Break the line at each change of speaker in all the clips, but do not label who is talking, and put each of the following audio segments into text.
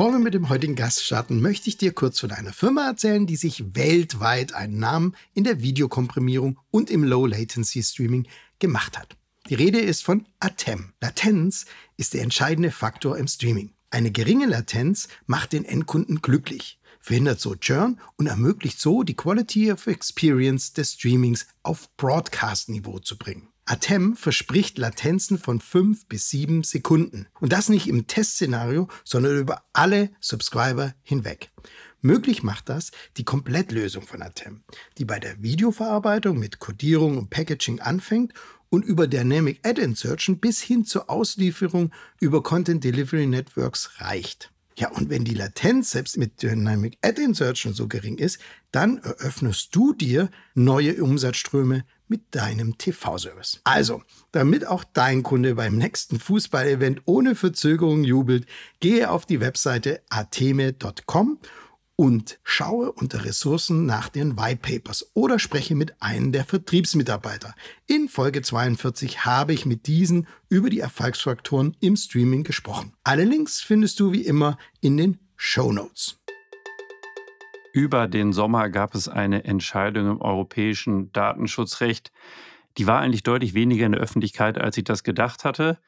Bevor wir mit dem heutigen Gast starten, möchte ich dir kurz von einer Firma erzählen, die sich weltweit einen Namen in der Videokomprimierung und im Low Latency Streaming gemacht hat. Die Rede ist von Atem. Latenz ist der entscheidende Faktor im Streaming. Eine geringe Latenz macht den Endkunden glücklich, verhindert so Churn und ermöglicht so die Quality of Experience des Streamings auf Broadcast-Niveau zu bringen. Atem verspricht Latenzen von 5 bis 7 Sekunden. Und das nicht im Testszenario, sondern über alle Subscriber hinweg. Möglich macht das die Komplettlösung von Atem, die bei der Videoverarbeitung mit Codierung und Packaging anfängt und über Dynamic Ad Insertion bis hin zur Auslieferung über Content Delivery Networks reicht. Ja, und wenn die Latenz selbst mit Dynamic Ad Insertion so gering ist, dann eröffnest du dir neue Umsatzströme mit deinem TV-Service. Also, damit auch dein Kunde beim nächsten Fußballevent ohne Verzögerung jubelt, gehe auf die Webseite ateme.com und schaue unter Ressourcen nach den White Papers oder spreche mit einem der Vertriebsmitarbeiter. In Folge 42 habe ich mit diesen über die Erfolgsfaktoren im Streaming gesprochen. Alle Links findest du wie immer in den Show Notes.
Über den Sommer gab es eine Entscheidung im europäischen Datenschutzrecht. Die war eigentlich deutlich weniger in der Öffentlichkeit, als ich das gedacht hatte.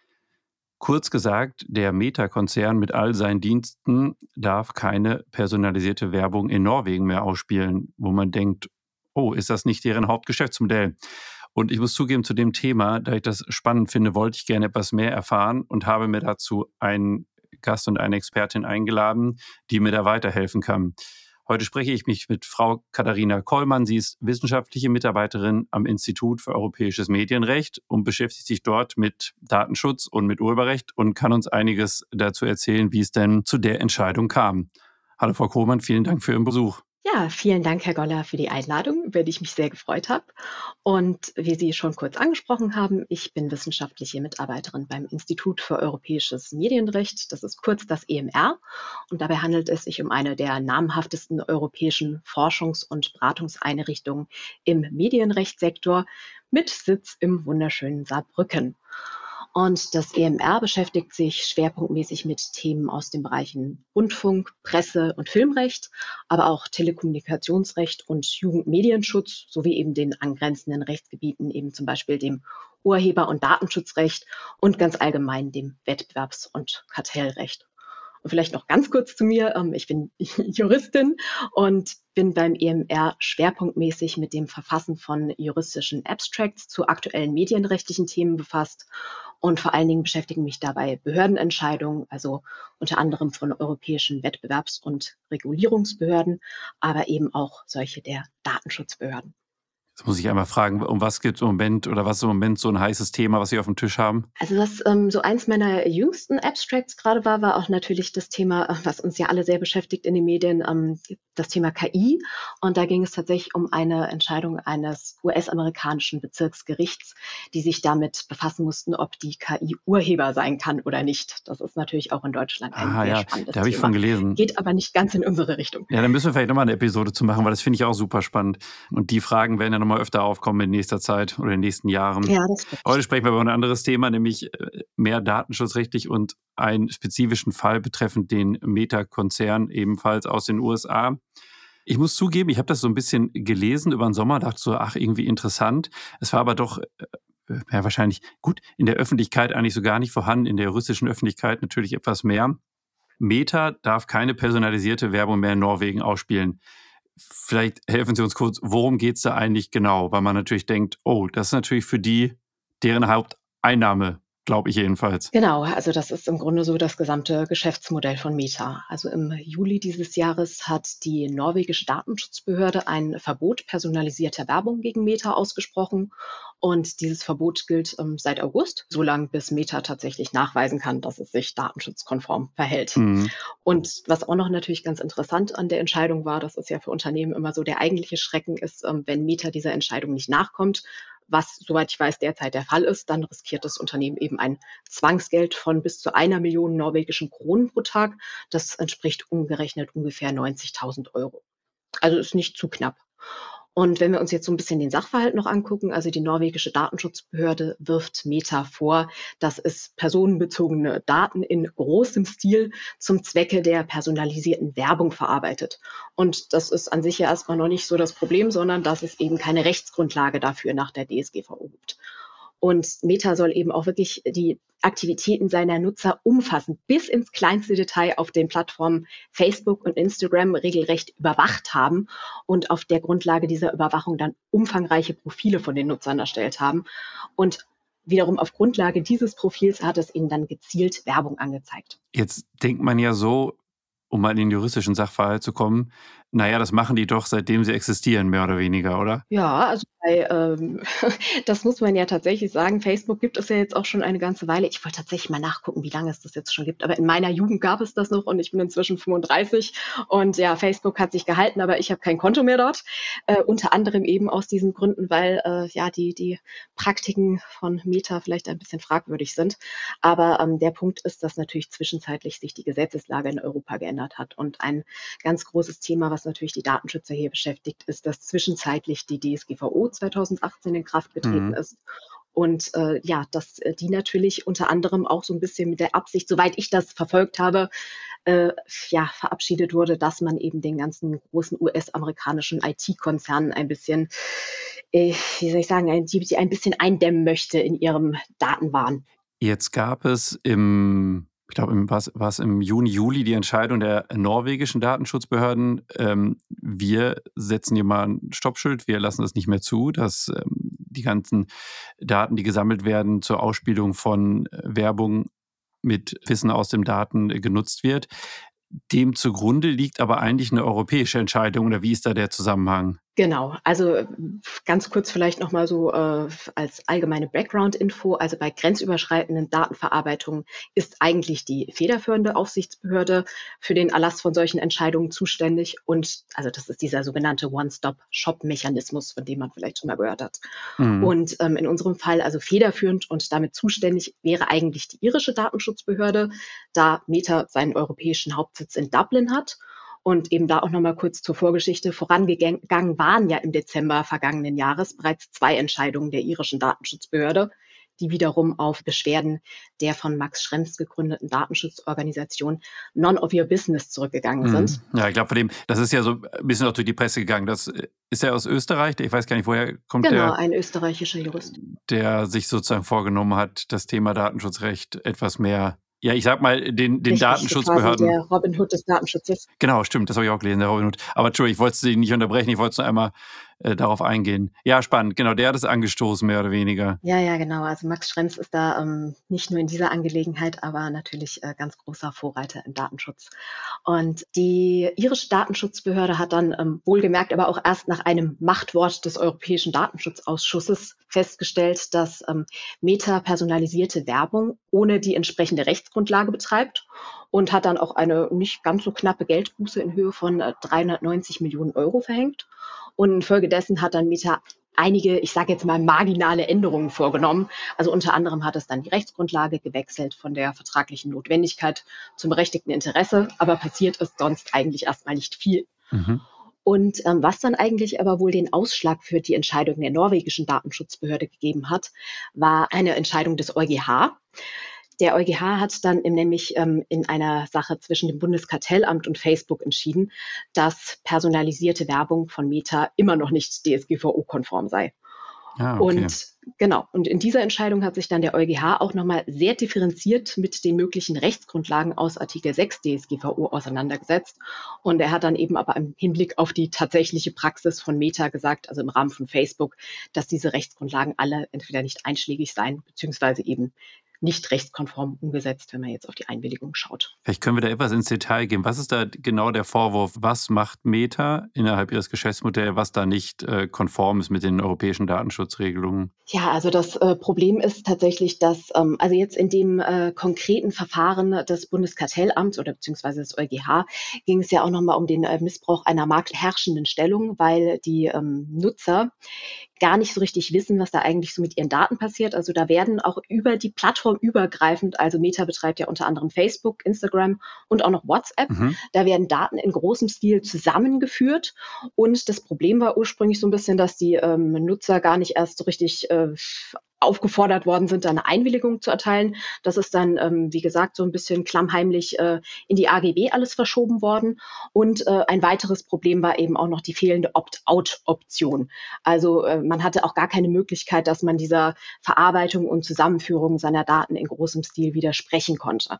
Kurz gesagt, der Meta-Konzern mit all seinen Diensten darf keine personalisierte Werbung in Norwegen mehr ausspielen, wo man denkt, oh, ist das nicht deren Hauptgeschäftsmodell? Und ich muss zugeben, zu dem Thema, da ich das spannend finde, wollte ich gerne etwas mehr erfahren und habe mir dazu einen Gast und eine Expertin eingeladen, die mir da weiterhelfen kann. Heute spreche ich mich mit Frau Katharina Kollmann. Sie ist wissenschaftliche Mitarbeiterin am Institut für europäisches Medienrecht und beschäftigt sich dort mit Datenschutz und mit Urheberrecht und kann uns einiges dazu erzählen, wie es denn zu der Entscheidung kam. Hallo Frau Kohlmann, vielen Dank für Ihren Besuch.
Ja, vielen Dank, Herr Goller, für die Einladung, über die ich mich sehr gefreut habe. Und wie Sie schon kurz angesprochen haben, ich bin wissenschaftliche Mitarbeiterin beim Institut für Europäisches Medienrecht. Das ist kurz das EMR. Und dabei handelt es sich um eine der namhaftesten europäischen Forschungs- und Beratungseinrichtungen im Medienrechtssektor mit Sitz im wunderschönen Saarbrücken. Und das EMR beschäftigt sich schwerpunktmäßig mit Themen aus den Bereichen Rundfunk, Presse und Filmrecht, aber auch Telekommunikationsrecht und Jugendmedienschutz sowie eben den angrenzenden Rechtsgebieten, eben zum Beispiel dem Urheber- und Datenschutzrecht und ganz allgemein dem Wettbewerbs- und Kartellrecht. Und vielleicht noch ganz kurz zu mir. Ähm, ich bin Juristin und bin beim EMR schwerpunktmäßig mit dem Verfassen von juristischen Abstracts zu aktuellen medienrechtlichen Themen befasst. Und vor allen Dingen beschäftigen mich dabei Behördenentscheidungen, also unter anderem von europäischen Wettbewerbs- und Regulierungsbehörden, aber eben auch solche der Datenschutzbehörden.
Jetzt muss ich einmal fragen, um was geht es im Moment oder was ist im Moment so ein heißes Thema, was Sie auf dem Tisch haben?
Also was ähm, so eins meiner jüngsten Abstracts gerade war, war auch natürlich das Thema, äh, was uns ja alle sehr beschäftigt in den Medien, ähm, das Thema KI. Und da ging es tatsächlich um eine Entscheidung eines US-amerikanischen Bezirksgerichts, die sich damit befassen mussten, ob die KI Urheber sein kann oder nicht. Das ist natürlich auch in Deutschland ein ah, sehr ja, spannendes
da habe ich von gelesen.
Geht aber nicht ganz in unsere Richtung.
Ja, dann müssen wir vielleicht nochmal eine Episode zu machen, weil das finde ich auch super spannend. Und die Fragen werden dann nochmal öfter aufkommen in nächster Zeit oder in den nächsten Jahren. Ja, Heute sprechen wir über ein anderes Thema, nämlich äh, mehr datenschutzrechtlich und einen spezifischen Fall betreffend den Meta-Konzern, ebenfalls aus den USA. Ich muss zugeben, ich habe das so ein bisschen gelesen über den Sommer, dachte so, ach, irgendwie interessant. Es war aber doch äh, ja, wahrscheinlich gut in der Öffentlichkeit eigentlich so gar nicht vorhanden, in der russischen Öffentlichkeit natürlich etwas mehr. Meta darf keine personalisierte Werbung mehr in Norwegen ausspielen. Vielleicht helfen Sie uns kurz, worum geht es da eigentlich genau? Weil man natürlich denkt, oh, das ist natürlich für die deren Haupteinnahmequelle glaube ich jedenfalls.
Genau, also das ist im Grunde so das gesamte Geschäftsmodell von Meta. Also im Juli dieses Jahres hat die norwegische Datenschutzbehörde ein Verbot personalisierter Werbung gegen Meta ausgesprochen. Und dieses Verbot gilt ähm, seit August, solange bis Meta tatsächlich nachweisen kann, dass es sich datenschutzkonform verhält. Mhm. Und was auch noch natürlich ganz interessant an der Entscheidung war, das ist ja für Unternehmen immer so der eigentliche Schrecken ist, ähm, wenn Meta dieser Entscheidung nicht nachkommt, was, soweit ich weiß, derzeit der Fall ist, dann riskiert das Unternehmen eben ein Zwangsgeld von bis zu einer Million norwegischen Kronen pro Tag. Das entspricht umgerechnet ungefähr 90.000 Euro. Also ist nicht zu knapp. Und wenn wir uns jetzt so ein bisschen den Sachverhalt noch angucken, also die norwegische Datenschutzbehörde wirft Meta vor, dass es personenbezogene Daten in großem Stil zum Zwecke der personalisierten Werbung verarbeitet. Und das ist an sich ja erstmal noch nicht so das Problem, sondern dass es eben keine Rechtsgrundlage dafür nach der DSGVO gibt. Und Meta soll eben auch wirklich die Aktivitäten seiner Nutzer umfassend bis ins kleinste Detail auf den Plattformen Facebook und Instagram regelrecht überwacht haben und auf der Grundlage dieser Überwachung dann umfangreiche Profile von den Nutzern erstellt haben. Und wiederum auf Grundlage dieses Profils hat es ihnen dann gezielt Werbung angezeigt.
Jetzt denkt man ja so, um mal in den juristischen Sachverhalt zu kommen, naja, das machen die doch, seitdem sie existieren, mehr oder weniger, oder?
Ja, also bei, ähm, das muss man ja tatsächlich sagen, Facebook gibt es ja jetzt auch schon eine ganze Weile. Ich wollte tatsächlich mal nachgucken, wie lange es das jetzt schon gibt. Aber in meiner Jugend gab es das noch und ich bin inzwischen 35. Und ja, Facebook hat sich gehalten, aber ich habe kein Konto mehr dort. Äh, unter anderem eben aus diesen Gründen, weil äh, ja die, die Praktiken von Meta vielleicht ein bisschen fragwürdig sind. Aber ähm, der Punkt ist, dass natürlich zwischenzeitlich sich die Gesetzeslage in Europa geändert hat. Und ein ganz großes Thema, was was natürlich die Datenschützer hier beschäftigt, ist, dass zwischenzeitlich die DSGVO 2018 in Kraft getreten mhm. ist. Und äh, ja, dass äh, die natürlich unter anderem auch so ein bisschen mit der Absicht, soweit ich das verfolgt habe, äh, ja, verabschiedet wurde, dass man eben den ganzen großen US-amerikanischen IT-Konzernen ein bisschen, äh, wie soll ich sagen, ein, die, ein bisschen eindämmen möchte in ihrem Datenwahn.
Jetzt gab es im ich glaube, war es im Juni, Juli die Entscheidung der norwegischen Datenschutzbehörden, ähm, wir setzen hier mal ein Stoppschild, wir lassen das nicht mehr zu, dass ähm, die ganzen Daten, die gesammelt werden, zur Ausspielung von äh, Werbung mit Wissen aus den Daten äh, genutzt wird. Dem zugrunde liegt aber eigentlich eine europäische Entscheidung oder wie ist da der Zusammenhang?
Genau, also ganz kurz vielleicht nochmal so äh, als allgemeine Background-Info. Also bei grenzüberschreitenden Datenverarbeitungen ist eigentlich die federführende Aufsichtsbehörde für den Erlass von solchen Entscheidungen zuständig. Und also das ist dieser sogenannte One-Stop-Shop-Mechanismus, von dem man vielleicht schon mal gehört hat. Mhm. Und ähm, in unserem Fall also federführend und damit zuständig wäre eigentlich die irische Datenschutzbehörde, da Meta seinen europäischen Hauptsitz in Dublin hat und eben da auch nochmal kurz zur Vorgeschichte. Vorangegangen waren ja im Dezember vergangenen Jahres bereits zwei Entscheidungen der irischen Datenschutzbehörde, die wiederum auf Beschwerden der von Max Schrems gegründeten Datenschutzorganisation None of Your Business zurückgegangen mhm. sind.
Ja, ich glaube, von dem, das ist ja so ein bisschen auch durch die Presse gegangen. Das äh, ist ja aus Österreich, ich weiß gar nicht, woher kommt
genau,
der.
Genau, ein österreichischer Jurist.
Der sich sozusagen vorgenommen hat, das Thema Datenschutzrecht etwas mehr ja, ich sag mal, den, den Datenschutzbehörden.
Der Robin Hood des Datenschutzes.
Genau, stimmt, das habe ich auch gelesen, der Robin Hood. Aber Entschuldigung, ich wollte Sie nicht unterbrechen, ich wollte nur einmal äh, darauf eingehen. Ja, spannend, genau, der hat es angestoßen, mehr oder weniger.
Ja, ja, genau. Also Max Schrems ist da ähm, nicht nur in dieser Angelegenheit, aber natürlich äh, ganz großer Vorreiter im Datenschutz. Und die irische Datenschutzbehörde hat dann ähm, wohlgemerkt, aber auch erst nach einem Machtwort des Europäischen Datenschutzausschusses festgestellt, dass ähm, Meta personalisierte Werbung ohne die entsprechende Rechtsgrundlage betreibt und hat dann auch eine nicht ganz so knappe Geldbuße in Höhe von 390 äh, Millionen Euro verhängt. Und infolgedessen hat dann Meta einige, ich sage jetzt mal, marginale Änderungen vorgenommen. Also unter anderem hat es dann die Rechtsgrundlage gewechselt von der vertraglichen Notwendigkeit zum berechtigten Interesse, aber passiert ist sonst eigentlich erstmal nicht viel. Mhm. Und ähm, was dann eigentlich aber wohl den Ausschlag für die Entscheidung der norwegischen Datenschutzbehörde gegeben hat, war eine Entscheidung des EuGH. Der EuGH hat dann nämlich ähm, in einer Sache zwischen dem Bundeskartellamt und Facebook entschieden, dass personalisierte Werbung von Meta immer noch nicht DSGVO-konform sei. Ah, okay. Und genau, und in dieser Entscheidung hat sich dann der EuGH auch nochmal sehr differenziert mit den möglichen Rechtsgrundlagen aus Artikel 6 DSGVO auseinandergesetzt. Und er hat dann eben aber im Hinblick auf die tatsächliche Praxis von Meta gesagt, also im Rahmen von Facebook, dass diese Rechtsgrundlagen alle entweder nicht einschlägig seien, beziehungsweise eben nicht rechtskonform umgesetzt, wenn man jetzt auf die Einwilligung schaut.
Vielleicht können wir da etwas ins Detail gehen. Was ist da genau der Vorwurf? Was macht Meta innerhalb ihres Geschäftsmodells, was da nicht äh, konform ist mit den europäischen Datenschutzregelungen?
Ja, also das äh, Problem ist tatsächlich, dass ähm, also jetzt in dem äh, konkreten Verfahren des Bundeskartellamts oder beziehungsweise des EuGH ging es ja auch nochmal um den äh, Missbrauch einer marktherrschenden Stellung, weil die ähm, Nutzer gar nicht so richtig wissen, was da eigentlich so mit ihren Daten passiert. Also da werden auch über die Plattform übergreifend, also Meta betreibt ja unter anderem Facebook, Instagram und auch noch WhatsApp, mhm. da werden Daten in großem Stil zusammengeführt. Und das Problem war ursprünglich so ein bisschen, dass die ähm, Nutzer gar nicht erst so richtig äh, aufgefordert worden sind, eine Einwilligung zu erteilen. Das ist dann, ähm, wie gesagt, so ein bisschen klammheimlich äh, in die AGB alles verschoben worden. Und äh, ein weiteres Problem war eben auch noch die fehlende Opt-out-Option. Also äh, man hatte auch gar keine Möglichkeit, dass man dieser Verarbeitung und Zusammenführung seiner Daten in großem Stil widersprechen konnte.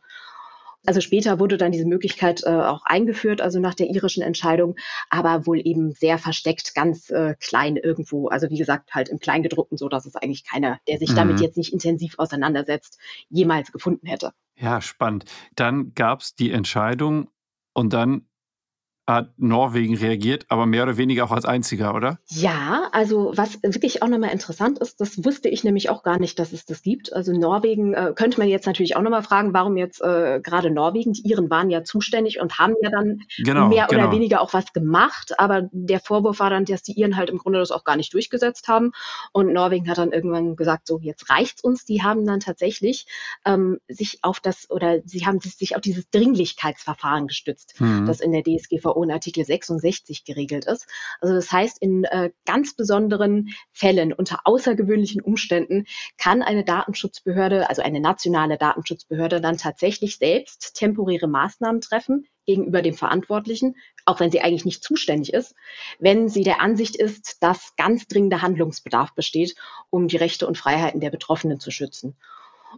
Also später wurde dann diese Möglichkeit äh, auch eingeführt, also nach der irischen Entscheidung, aber wohl eben sehr versteckt, ganz äh, klein irgendwo. Also wie gesagt, halt im Kleingedruckten, so dass es eigentlich keiner, der sich mhm. damit jetzt nicht intensiv auseinandersetzt, jemals gefunden hätte.
Ja, spannend. Dann gab es die Entscheidung und dann hat Norwegen reagiert, aber mehr oder weniger auch als einziger, oder?
Ja, also was wirklich auch nochmal interessant ist, das wusste ich nämlich auch gar nicht, dass es das gibt. Also Norwegen äh, könnte man jetzt natürlich auch nochmal fragen, warum jetzt äh, gerade Norwegen, die Iren waren ja zuständig und haben ja dann genau, mehr genau. oder weniger auch was gemacht, aber der Vorwurf war dann, dass die Iren halt im Grunde das auch gar nicht durchgesetzt haben und Norwegen hat dann irgendwann gesagt, so jetzt reicht's uns. Die haben dann tatsächlich ähm, sich auf das oder sie haben sich auf dieses Dringlichkeitsverfahren gestützt, mhm. das in der DSGVO in Artikel 66 geregelt ist. Also das heißt, in äh, ganz besonderen Fällen, unter außergewöhnlichen Umständen, kann eine Datenschutzbehörde, also eine nationale Datenschutzbehörde, dann tatsächlich selbst temporäre Maßnahmen treffen gegenüber dem Verantwortlichen, auch wenn sie eigentlich nicht zuständig ist, wenn sie der Ansicht ist, dass ganz dringender Handlungsbedarf besteht, um die Rechte und Freiheiten der Betroffenen zu schützen.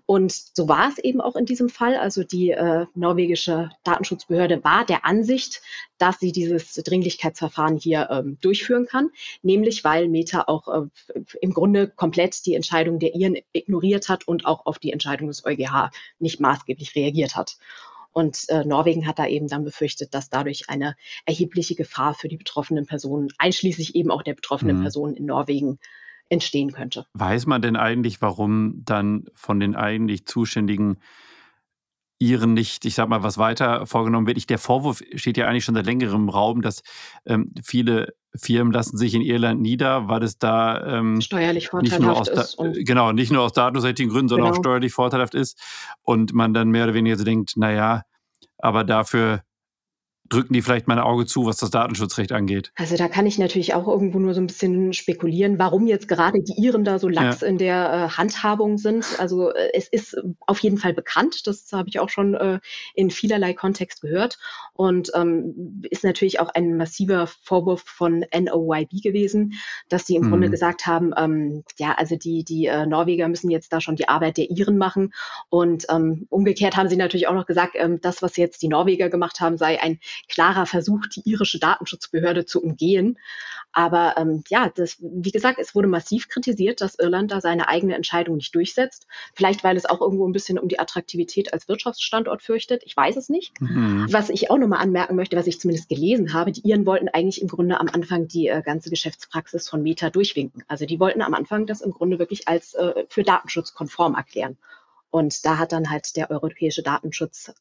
Und so war es eben auch in diesem Fall. Also die äh, norwegische Datenschutzbehörde war der Ansicht, dass sie dieses Dringlichkeitsverfahren hier ähm, durchführen kann, nämlich weil Meta auch äh, im Grunde komplett die Entscheidung der Iren ignoriert hat und auch auf die Entscheidung des EuGH nicht maßgeblich reagiert hat. Und äh, Norwegen hat da eben dann befürchtet, dass dadurch eine erhebliche Gefahr für die betroffenen Personen, einschließlich eben auch der betroffenen mhm. Personen in Norwegen, entstehen könnte.
Weiß man denn eigentlich, warum dann von den eigentlich Zuständigen Ihren nicht, ich sag mal, was weiter vorgenommen wird? Ich, der Vorwurf steht ja eigentlich schon seit längerem im Raum, dass ähm, viele Firmen lassen sich in Irland nieder, weil es da ähm,
steuerlich vorteilhaft
ist. Da, genau, nicht nur aus datenschutzrechtlichen Gründen, sondern genau. auch steuerlich vorteilhaft ist. Und man dann mehr oder weniger so denkt, naja, aber dafür drücken die vielleicht mein Auge zu, was das Datenschutzrecht angeht.
Also da kann ich natürlich auch irgendwo nur so ein bisschen spekulieren, warum jetzt gerade die Iren da so lax ja. in der äh, Handhabung sind. Also äh, es ist auf jeden Fall bekannt, das habe ich auch schon äh, in vielerlei Kontext gehört und ähm, ist natürlich auch ein massiver Vorwurf von NOYB gewesen, dass sie im mhm. Grunde gesagt haben, ähm, ja, also die, die äh, Norweger müssen jetzt da schon die Arbeit der Iren machen und ähm, umgekehrt haben sie natürlich auch noch gesagt, ähm, das, was jetzt die Norweger gemacht haben, sei ein klarer Versuch, die irische Datenschutzbehörde zu umgehen. Aber ähm, ja, das, wie gesagt, es wurde massiv kritisiert, dass Irland da seine eigene Entscheidung nicht durchsetzt. Vielleicht, weil es auch irgendwo ein bisschen um die Attraktivität als Wirtschaftsstandort fürchtet. Ich weiß es nicht. Mhm. Was ich auch nochmal anmerken möchte, was ich zumindest gelesen habe, die Iren wollten eigentlich im Grunde am Anfang die äh, ganze Geschäftspraxis von Meta durchwinken. Also die wollten am Anfang das im Grunde wirklich als äh, für datenschutzkonform erklären. Und da hat dann halt der europäische Datenschutz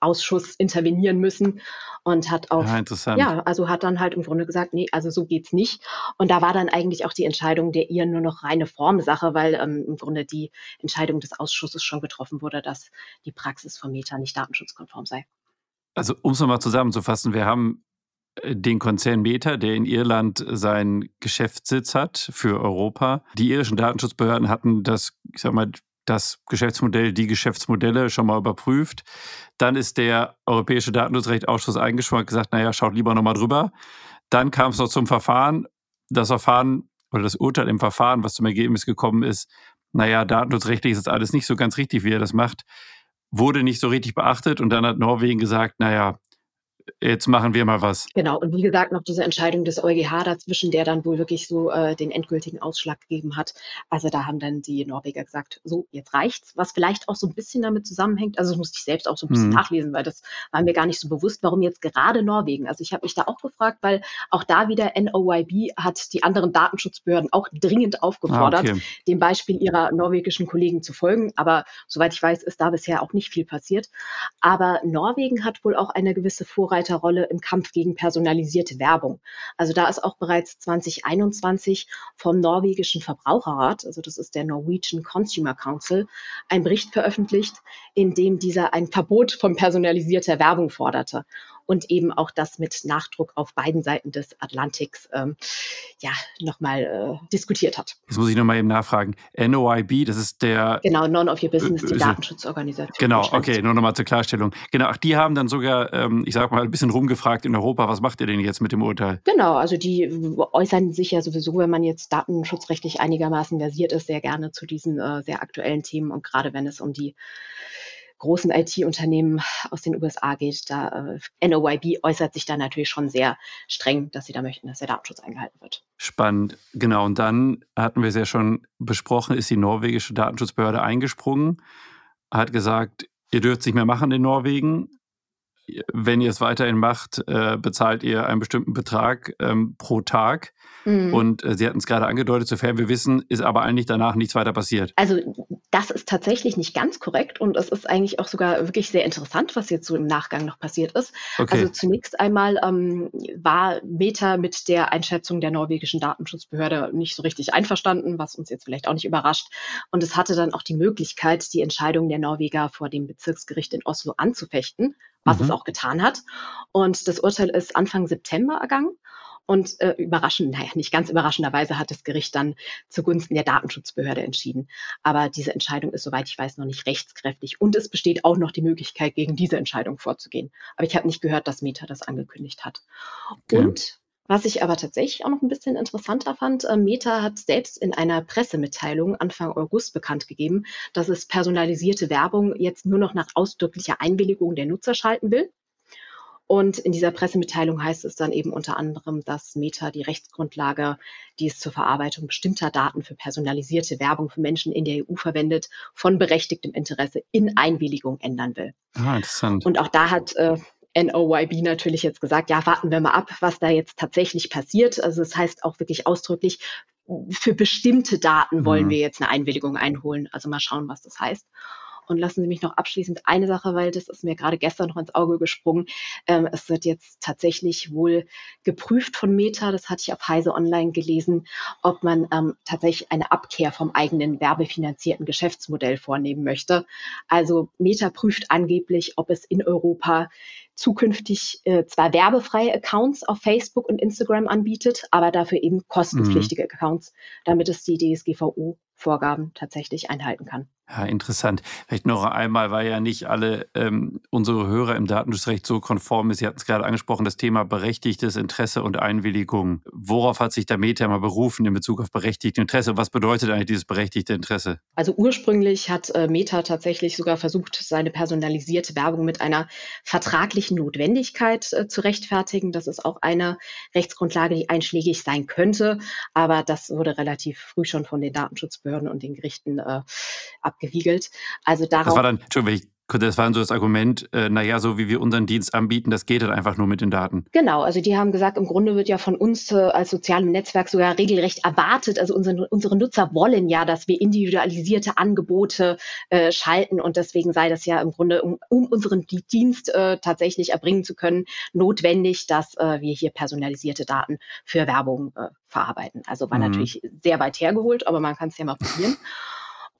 Ausschuss intervenieren müssen und hat auch,
ja,
ja, also hat dann halt im Grunde gesagt, nee, also so geht's nicht. Und da war dann eigentlich auch die Entscheidung der ihr nur noch reine Formsache, weil ähm, im Grunde die Entscheidung des Ausschusses schon getroffen wurde, dass die Praxis von Meta nicht datenschutzkonform sei.
Also um es nochmal zusammenzufassen, wir haben äh, den Konzern Meta, der in Irland seinen Geschäftssitz hat für Europa. Die irischen Datenschutzbehörden hatten das, ich sag mal, das Geschäftsmodell, die Geschäftsmodelle schon mal überprüft. Dann ist der Europäische Datenschutzrechtsausschuss eingeschworen und gesagt, naja, schaut lieber nochmal drüber. Dann kam es noch zum Verfahren. Das Verfahren oder das Urteil im Verfahren, was zum Ergebnis gekommen ist, naja, datenschutzrechtlich ist das alles nicht so ganz richtig, wie er das macht, wurde nicht so richtig beachtet. Und dann hat Norwegen gesagt, naja, jetzt machen wir mal was.
Genau, und wie gesagt, noch diese Entscheidung des EuGH dazwischen, der dann wohl wirklich so äh, den endgültigen Ausschlag gegeben hat. Also da haben dann die Norweger gesagt, so, jetzt reicht's, was vielleicht auch so ein bisschen damit zusammenhängt. Also das musste ich selbst auch so ein bisschen mhm. nachlesen, weil das war mir gar nicht so bewusst, warum jetzt gerade Norwegen. Also ich habe mich da auch gefragt, weil auch da wieder NOYB hat die anderen Datenschutzbehörden auch dringend aufgefordert, ah, okay. dem Beispiel ihrer norwegischen Kollegen zu folgen. Aber soweit ich weiß, ist da bisher auch nicht viel passiert. Aber Norwegen hat wohl auch eine gewisse Vorreiterrolle im Kampf gegen personalisierte Werbung. Also da ist auch bereits 2021 vom norwegischen Verbraucherrat, also das ist der Norwegian Consumer Council, ein Bericht veröffentlicht, in dem dieser ein Verbot von personalisierter Werbung forderte und eben auch das mit Nachdruck auf beiden Seiten des Atlantiks ähm, ja, nochmal äh, diskutiert hat.
Jetzt muss ich nochmal eben nachfragen. NOIB, das ist der...
Genau, None of Your Business, die Datenschutzorganisation.
Genau, okay, nur nochmal zur Klarstellung. Genau, ach, die haben dann sogar, ähm, ich sag mal, ein bisschen rumgefragt in Europa, was macht ihr denn jetzt mit dem Urteil?
Genau, also die äußern sich ja sowieso, wenn man jetzt datenschutzrechtlich einigermaßen versiert ist, sehr gerne zu diesen äh, sehr aktuellen Themen und gerade wenn es um die großen IT-Unternehmen aus den USA geht, da äh, NOYB äußert sich da natürlich schon sehr streng, dass sie da möchten, dass der Datenschutz eingehalten wird.
Spannend, genau. Und dann hatten wir es ja schon besprochen, ist die norwegische Datenschutzbehörde eingesprungen, hat gesagt, ihr dürft es nicht mehr machen in Norwegen. Wenn ihr es weiterhin macht, äh, bezahlt ihr einen bestimmten Betrag ähm, pro Tag. Mhm. Und äh, Sie hatten es gerade angedeutet, sofern wir wissen, ist aber eigentlich danach nichts weiter passiert.
Also das ist tatsächlich nicht ganz korrekt und es ist eigentlich auch sogar wirklich sehr interessant, was jetzt so im Nachgang noch passiert ist. Okay. Also zunächst einmal ähm, war Meta mit der Einschätzung der norwegischen Datenschutzbehörde nicht so richtig einverstanden, was uns jetzt vielleicht auch nicht überrascht. Und es hatte dann auch die Möglichkeit, die Entscheidung der Norweger vor dem Bezirksgericht in Oslo anzufechten, was mhm. es auch getan hat. Und das Urteil ist Anfang September ergangen. Und äh, überraschend, naja, nicht ganz überraschenderweise hat das Gericht dann zugunsten der Datenschutzbehörde entschieden. Aber diese Entscheidung ist, soweit ich weiß, noch nicht rechtskräftig. Und es besteht auch noch die Möglichkeit, gegen diese Entscheidung vorzugehen. Aber ich habe nicht gehört, dass Meta das angekündigt hat. Okay. Und was ich aber tatsächlich auch noch ein bisschen interessanter fand, äh, Meta hat selbst in einer Pressemitteilung Anfang August bekannt gegeben, dass es personalisierte Werbung jetzt nur noch nach ausdrücklicher Einwilligung der Nutzer schalten will. Und in dieser Pressemitteilung heißt es dann eben unter anderem, dass Meta die Rechtsgrundlage, die es zur Verarbeitung bestimmter Daten für personalisierte Werbung für Menschen in der EU verwendet, von berechtigtem Interesse in Einwilligung ändern will. Ah, interessant. Und auch da hat äh, NOYB natürlich jetzt gesagt, ja, warten wir mal ab, was da jetzt tatsächlich passiert. Also es das heißt auch wirklich ausdrücklich, für bestimmte Daten wollen mhm. wir jetzt eine Einwilligung einholen. Also mal schauen, was das heißt. Und lassen Sie mich noch abschließend eine Sache, weil das ist mir gerade gestern noch ins Auge gesprungen. Ähm, es wird jetzt tatsächlich wohl geprüft von Meta, das hatte ich auf Heise Online gelesen, ob man ähm, tatsächlich eine Abkehr vom eigenen werbefinanzierten Geschäftsmodell vornehmen möchte. Also Meta prüft angeblich, ob es in Europa zukünftig äh, zwar werbefreie Accounts auf Facebook und Instagram anbietet, aber dafür eben kostenpflichtige mhm. Accounts, damit es die DSGVO-Vorgaben tatsächlich einhalten kann.
Ja, interessant. Vielleicht noch einmal, weil ja nicht alle ähm, unsere Hörer im Datenschutzrecht so konform ist. Sie hatten es gerade angesprochen, das Thema berechtigtes Interesse und Einwilligung. Worauf hat sich der Meta mal berufen in Bezug auf berechtigtes Interesse? Was bedeutet eigentlich dieses berechtigte Interesse?
Also ursprünglich hat äh, Meta tatsächlich sogar versucht, seine personalisierte Werbung mit einer vertraglichen Notwendigkeit äh, zu rechtfertigen. Das ist auch eine Rechtsgrundlage, die einschlägig sein könnte. Aber das wurde relativ früh schon von den Datenschutzbehörden und den Gerichten äh, ab abgewiegelt. Also darauf.
Das war dann, Entschuldigung, das war so das Argument, äh, naja, so wie wir unseren Dienst anbieten, das geht dann einfach nur mit den Daten.
Genau, also die haben gesagt, im Grunde wird ja von uns äh, als sozialem Netzwerk sogar regelrecht erwartet. Also unsere, unsere Nutzer wollen ja, dass wir individualisierte Angebote äh, schalten und deswegen sei das ja im Grunde, um, um unseren Dienst äh, tatsächlich erbringen zu können, notwendig, dass äh, wir hier personalisierte Daten für Werbung äh, verarbeiten. Also war mhm. natürlich sehr weit hergeholt, aber man kann es ja mal probieren.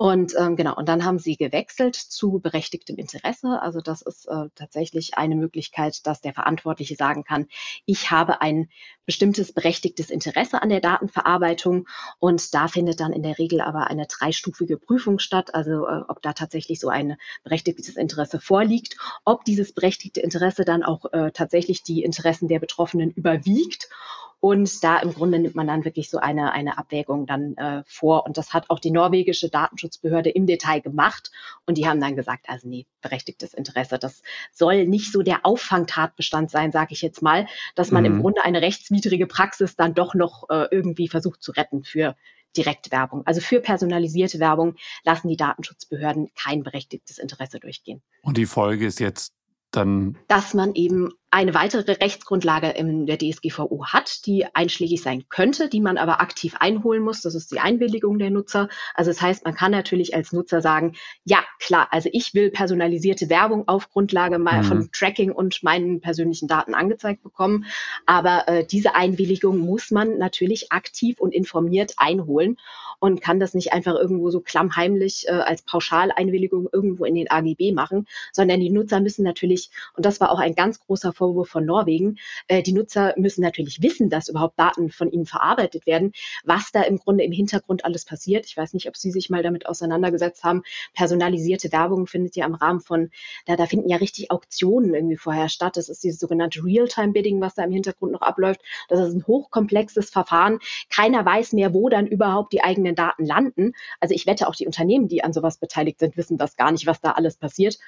Und ähm, genau, und dann haben sie gewechselt zu berechtigtem Interesse. Also das ist äh, tatsächlich eine Möglichkeit, dass der Verantwortliche sagen kann, ich habe ein bestimmtes berechtigtes Interesse an der Datenverarbeitung. Und da findet dann in der Regel aber eine dreistufige Prüfung statt, also äh, ob da tatsächlich so ein berechtigtes Interesse vorliegt, ob dieses berechtigte Interesse dann auch äh, tatsächlich die Interessen der Betroffenen überwiegt Und da im Grunde nimmt man dann wirklich so eine, eine Abwägung dann äh, vor. Und das hat auch die norwegische Datenschutzbehörde im Detail gemacht. Und die haben dann gesagt, also nee, berechtigtes Interesse. Das soll nicht so der Auffangtatbestand sein, sage ich jetzt mal, dass man mhm. im Grunde eine rechtswidrige Praxis dann doch noch äh, irgendwie versucht zu retten für Direktwerbung. Also für personalisierte Werbung lassen die Datenschutzbehörden kein berechtigtes Interesse durchgehen.
Und die Folge ist jetzt dann.
Dass man eben eine weitere Rechtsgrundlage in der DSGVO hat, die einschlägig sein könnte, die man aber aktiv einholen muss. Das ist die Einwilligung der Nutzer. Also das heißt, man kann natürlich als Nutzer sagen, ja, klar, also ich will personalisierte Werbung auf Grundlage mal mhm. von Tracking und meinen persönlichen Daten angezeigt bekommen. Aber äh, diese Einwilligung muss man natürlich aktiv und informiert einholen und kann das nicht einfach irgendwo so klammheimlich äh, als Pauschaleinwilligung irgendwo in den AGB machen, sondern die Nutzer müssen natürlich, und das war auch ein ganz großer Vorwurf von Norwegen, äh, die Nutzer müssen natürlich wissen, dass überhaupt Daten von ihnen verarbeitet werden, was da im Grunde im Hintergrund alles passiert. Ich weiß nicht, ob Sie sich mal damit auseinandergesetzt haben. Personalisierte Werbung findet ja im Rahmen von, da, da finden ja richtig Auktionen irgendwie vorher statt. Das ist dieses sogenannte Real-Time-Bidding, was da im Hintergrund noch abläuft. Das ist ein hochkomplexes Verfahren. Keiner weiß mehr, wo dann überhaupt die eigenen Daten landen. Also ich wette, auch die Unternehmen, die an sowas beteiligt sind, wissen das gar nicht, was da alles passiert.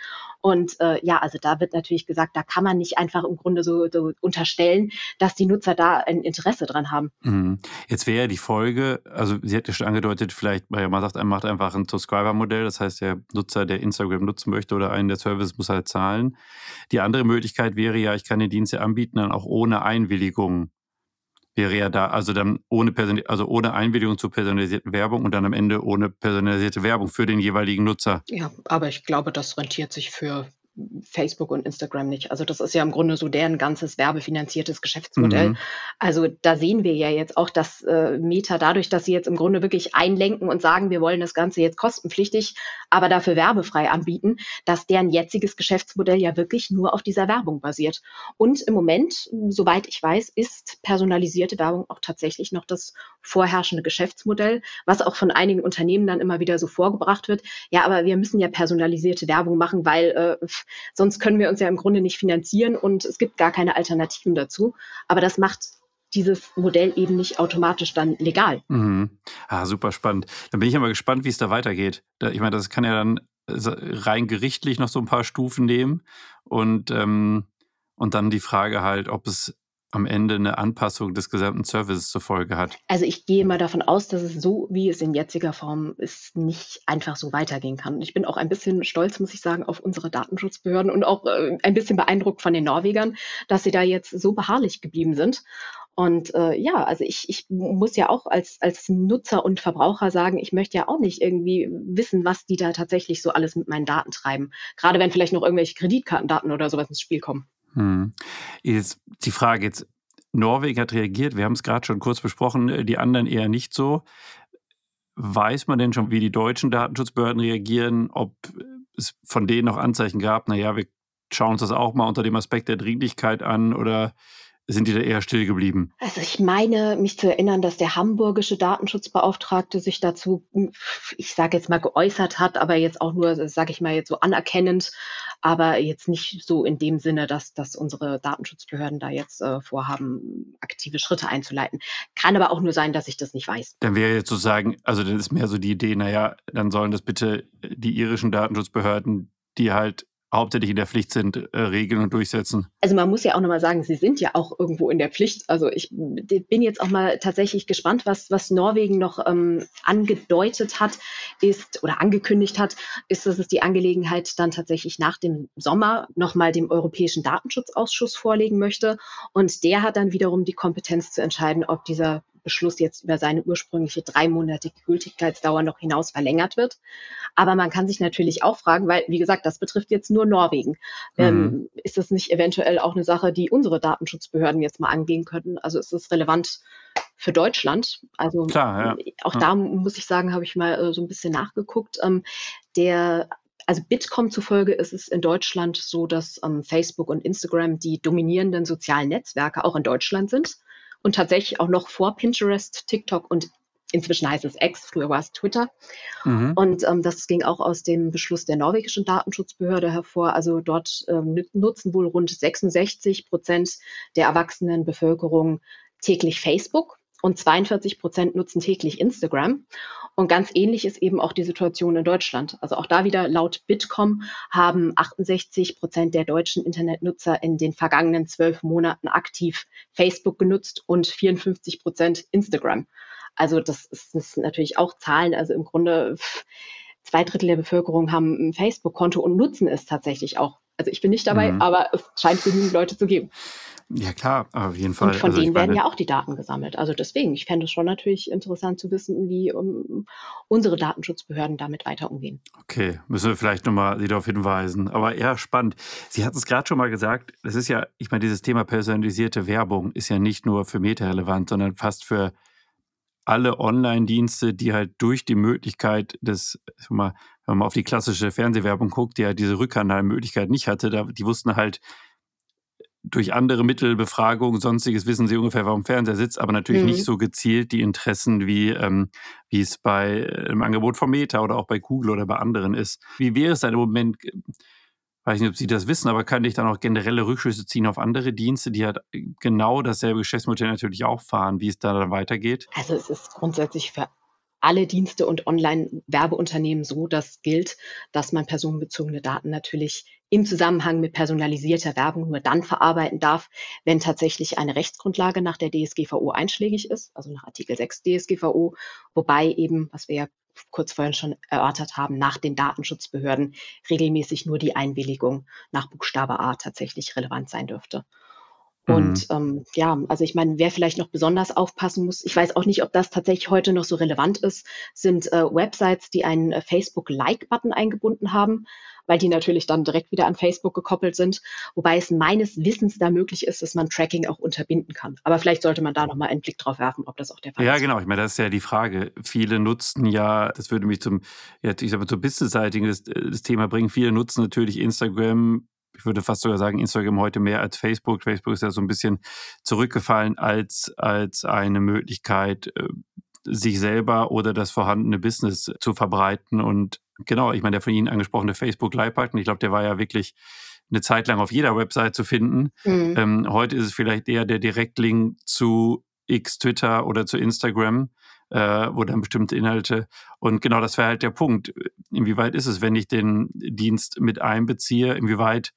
Und äh, ja, also da wird natürlich gesagt, da kann man nicht einfach im Grunde so, so unterstellen, dass die Nutzer da ein Interesse dran haben.
Mhm. Jetzt wäre ja die Folge, also sie hat ja schon angedeutet, vielleicht, weil man sagt, man macht einfach ein Subscriber-Modell, das heißt, der Nutzer, der Instagram nutzen möchte oder einen der Services, muss halt zahlen. Die andere Möglichkeit wäre ja, ich kann den Dienst ja anbieten, dann auch ohne Einwilligung wäre ja da, also dann ohne, Person also ohne Einwilligung zur personalisierten Werbung und dann am Ende ohne personalisierte Werbung für den jeweiligen Nutzer.
Ja, aber ich glaube, das rentiert sich für Facebook und Instagram nicht. Also das ist ja im Grunde so deren ganzes werbefinanziertes Geschäftsmodell. Mhm. Also da sehen wir ja jetzt auch, dass äh, Meta dadurch, dass sie jetzt im Grunde wirklich einlenken und sagen, wir wollen das Ganze jetzt kostenpflichtig, aber dafür werbefrei anbieten, dass deren jetziges Geschäftsmodell ja wirklich nur auf dieser Werbung basiert. Und im Moment, soweit ich weiß, ist personalisierte Werbung auch tatsächlich noch das vorherrschende Geschäftsmodell, was auch von einigen Unternehmen dann immer wieder so vorgebracht wird. Ja, aber wir müssen ja personalisierte Werbung machen, weil äh, Sonst können wir uns ja im Grunde nicht finanzieren und es gibt gar keine Alternativen dazu. Aber das macht dieses Modell eben nicht automatisch dann legal.
Mhm. Ah, super spannend. Dann bin ich aber gespannt, wie es da weitergeht. Ich meine, das kann ja dann rein gerichtlich noch so ein paar Stufen nehmen und, ähm, und dann die Frage halt, ob es am Ende eine Anpassung des gesamten Services zur Folge hat.
Also ich gehe mal davon aus, dass es so, wie es in jetziger Form ist, nicht einfach so weitergehen kann. Ich bin auch ein bisschen stolz, muss ich sagen, auf unsere Datenschutzbehörden und auch äh, ein bisschen beeindruckt von den Norwegern, dass sie da jetzt so beharrlich geblieben sind. Und äh, ja, also ich, ich muss ja auch als, als Nutzer und Verbraucher sagen, ich möchte ja auch nicht irgendwie wissen, was die da tatsächlich so alles mit meinen Daten treiben. Gerade wenn vielleicht noch irgendwelche Kreditkartendaten oder sowas ins Spiel kommen.
Hm. Jetzt die Frage jetzt, Norwegen hat reagiert, wir haben es gerade schon kurz besprochen, äh, die anderen eher nicht so. Weiß man denn schon, wie die deutschen Datenschutzbehörden reagieren, ob es von denen noch Anzeichen gab, naja, wir schauen uns das auch mal unter dem Aspekt der Dringlichkeit an oder sind die da eher still geblieben?
Also ich meine, mich zu erinnern, dass der hamburgische Datenschutzbeauftragte sich dazu, ich sage jetzt mal, geäußert hat, aber jetzt auch nur, sage ich mal, jetzt so anerkennend, aber jetzt nicht so in dem Sinne, dass, dass unsere Datenschutzbehörden da jetzt äh, vorhaben, aktive Schritte einzuleiten. Kann aber auch nur sein, dass ich das nicht weiß.
Dann wäre jetzt sozusagen, also dann ist mehr so die Idee, naja, dann sollen das bitte die irischen Datenschutzbehörden, die halt hauptsächlich in der Pflicht sind, äh, regeln und durchsetzen.
Also man muss ja auch nochmal sagen, sie sind ja auch irgendwo in der Pflicht. Also ich bin jetzt auch mal tatsächlich gespannt, was, was Norwegen noch ähm, angedeutet hat, ist oder angekündigt hat, ist, dass es die Angelegenheit dann tatsächlich nach dem Sommer nochmal dem Europäischen Datenschutzausschuss vorlegen möchte. Und der hat dann wiederum die Kompetenz zu entscheiden, ob dieser Beschluss jetzt über seine ursprüngliche dreimonatige Gültigkeitsdauer noch hinaus verlängert wird. Aber man kann sich natürlich auch fragen, weil, wie gesagt, das betrifft jetzt nur Norwegen. Ähm, mhm. Ähm, ist das nicht eventuell auch eine Sache, die unsere Datenschutzbehörden jetzt mal angehen könnten? Also ist es relevant für Deutschland? Also Klar, ja. auch ja. da muss ich sagen, habe ich mal äh, so ein bisschen nachgeguckt. Ähm, der also Bitkom zufolge ist es in Deutschland so, dass ähm, Facebook und Instagram die dominierenden sozialen Netzwerke auch in Deutschland sind und tatsächlich auch noch vor Pinterest, TikTok und inzwischen heißt es X, früher war es Twitter. Mhm. Und ähm, das ging auch aus dem Beschluss der norwegischen Datenschutzbehörde hervor. Also dort ähm, nutzen wohl rund 66 Prozent der erwachsenen Bevölkerung täglich Facebook und 42 Prozent nutzen täglich Instagram. Und ganz ähnlich ist eben auch die Situation in Deutschland. Also auch da wieder laut Bitkom haben 68 Prozent der deutschen Internetnutzer in den vergangenen zwölf Monaten aktiv Facebook genutzt und 54 Prozent Instagram. Also das, ist, das sind natürlich auch Zahlen. Also im Grunde zwei Drittel der Bevölkerung haben ein Facebook-Konto und nutzen es tatsächlich auch. Also ich bin nicht dabei, mhm. aber es scheint genügend Leute zu geben.
Ja, klar, auf jeden Fall.
Und von also denen werden ja auch die Daten gesammelt. Also deswegen, ich fände es schon natürlich interessant zu wissen, wie um, unsere Datenschutzbehörden damit weiter umgehen.
Okay, müssen wir vielleicht nochmal Sie darauf hinweisen. Aber eher spannend. Sie hatten es gerade schon mal gesagt, das ist ja, ich meine, dieses Thema personalisierte Werbung ist ja nicht nur für Meta relevant, sondern fast für alle Online-Dienste, die halt durch die Möglichkeit des, mal, wenn man auf die klassische Fernsehwerbung guckt, die ja diese Rückkanalmöglichkeit nicht hatte, da, die wussten halt, durch andere Mittel, Befragung, sonstiges wissen sie ungefähr, warum Fernseher sitzt, aber natürlich mhm. nicht so gezielt die Interessen, wie, ähm, wie es bei äh, einem Angebot von Meta oder auch bei Google oder bei anderen ist. Wie wäre es dann im Moment, äh, weiß nicht, ob Sie das wissen, aber kann ich dann auch generelle Rückschlüsse ziehen auf andere Dienste, die halt äh, genau dasselbe Geschäftsmodell natürlich auch fahren, wie es da dann weitergeht?
Also es ist grundsätzlich für alle Dienste und Online-Werbeunternehmen so, dass gilt, dass man personenbezogene Daten natürlich im Zusammenhang mit personalisierter Werbung nur dann verarbeiten darf, wenn tatsächlich eine Rechtsgrundlage nach der DSGVO einschlägig ist, also nach Artikel 6 DSGVO, wobei eben, was wir ja kurz vorhin schon erörtert haben, nach den Datenschutzbehörden regelmäßig nur die Einwilligung nach Buchstabe A tatsächlich relevant sein dürfte. Und mhm. ähm, ja, also ich meine, wer vielleicht noch besonders aufpassen muss, ich weiß auch nicht, ob das tatsächlich heute noch so relevant ist, sind äh, Websites, die einen äh, Facebook-Like-Button eingebunden haben, weil die natürlich dann direkt wieder an Facebook gekoppelt sind. Wobei es meines Wissens da möglich ist, dass man Tracking auch unterbinden kann. Aber vielleicht sollte man da nochmal einen Blick drauf werfen, ob das auch der Fall
ja,
ist.
Ja, genau. Ich meine, das ist ja die Frage. Viele nutzen ja, das würde mich zum, ja, ich sag mal, zur Business-seitigen das, äh, das Thema bringen. Viele nutzen natürlich Instagram ich würde fast sogar sagen, Instagram heute mehr als Facebook. Facebook ist ja so ein bisschen zurückgefallen als, als eine Möglichkeit, äh, sich selber oder das vorhandene Business zu verbreiten. Und genau, ich meine, der von Ihnen angesprochene Facebook Live-Button, ich glaube, der war ja wirklich eine Zeit lang auf jeder Website zu finden. Mhm. Ähm, heute ist es vielleicht eher der Direktlink zu X, Twitter oder zu Instagram, äh, wo dann bestimmte Inhalte. Und genau das wäre halt der Punkt. Inwieweit ist es, wenn ich den Dienst mit einbeziehe? Inwieweit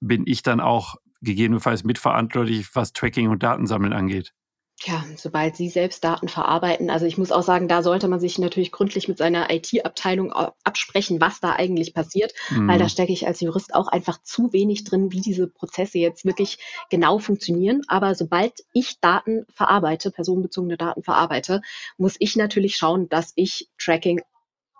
bin ich dann auch gegebenenfalls mitverantwortlich, was Tracking und Datensammeln angeht.
Ja, sobald Sie selbst Daten verarbeiten, also ich muss auch sagen, da sollte man sich natürlich gründlich mit seiner IT-Abteilung absprechen, was da eigentlich passiert, mhm. weil da mhm. stecke ich als Jurist auch einfach zu wenig drin, wie diese Prozesse jetzt wirklich genau funktionieren. Aber sobald ich Daten verarbeite, personenbezogene Daten verarbeite, muss ich natürlich schauen, dass ich Tracking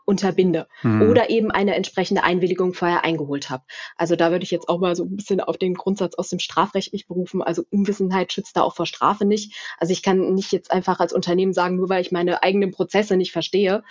unterbinde mhm. oder eben eine entsprechende Einwilligung vorher eingeholt habe. Also da würde ich jetzt auch mal so ein bisschen auf den Grundsatz aus dem Strafrecht mich berufen. Also Unwissenheit schützt da auch vor Strafe nicht. Also ich kann nicht jetzt einfach als Unternehmen sagen, nur weil ich meine eigenen Prozesse nicht verstehe,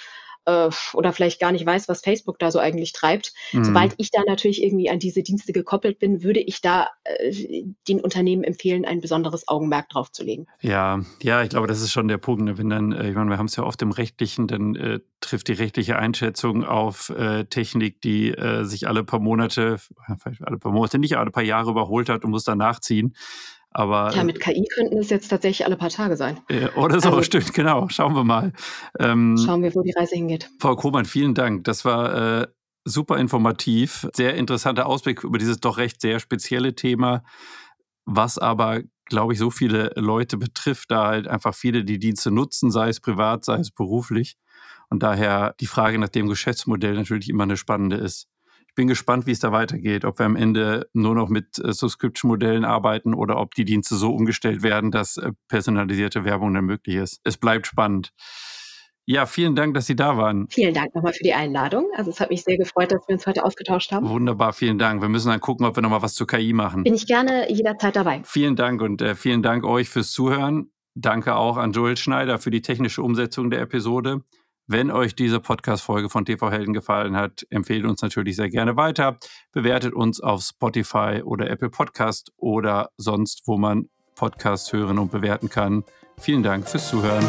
äh, oder vielleicht gar nicht weiß, was Facebook da so eigentlich treibt. Mhm. Sobald ich da natürlich irgendwie an diese Dienste gekoppelt bin, würde ich da äh, den Unternehmen empfehlen, ein besonderes Augenmerk drauf zu legen.
Ja, ja, ich glaube, das ist schon der Punkt. Ne? Wenn dann, äh, ich meine, wir haben es ja oft im Rechtlichen, dann äh, trifft die rechtliche Einschätzung auf äh, Technik, die sich alle paar Monate, vielleicht alle paar Monate, nicht alle paar Jahre überholt hat und muss dann nachziehen. Aber,
ja, mit KI könnten es jetzt tatsächlich alle paar Tage sein.
Äh, oder so, also, stimmt, genau. Schauen wir mal.
Ähm, schauen wir, wo die Reise hingeht.
Frau Kohmann, vielen Dank. Das war äh, super informativ. Sehr interessanter Ausblick über dieses doch recht sehr spezielle Thema, was aber, glaube ich, so viele Leute betrifft, da halt einfach viele die Dienste nutzen, sei es privat, sei es beruflich. Und daher die Frage nach dem Geschäftsmodell natürlich immer eine spannende ist bin gespannt, wie es da weitergeht, ob wir am Ende nur noch mit äh, Subscription-Modellen arbeiten oder ob die Dienste so umgestellt werden, dass äh, personalisierte Werbung dann möglich ist. Es bleibt spannend. Ja, vielen Dank, dass Sie da waren.
Vielen Dank nochmal für die Einladung. Also es hat mich sehr gefreut, dass wir uns heute ausgetauscht haben.
Wunderbar, vielen Dank. Wir müssen dann gucken, ob wir nochmal was zur KI machen.
Bin ich gerne jederzeit dabei.
Vielen Dank und äh, vielen Dank euch fürs Zuhören. Danke auch an Joel Schneider für die technische Umsetzung der Episode. Wenn euch diese Podcast-Folge von TV Helden gefallen hat, empfehlt uns natürlich sehr gerne weiter. Bewertet uns auf Spotify oder Apple Podcast oder sonst, wo man Podcasts hören und bewerten kann. Vielen Dank fürs Zuhören.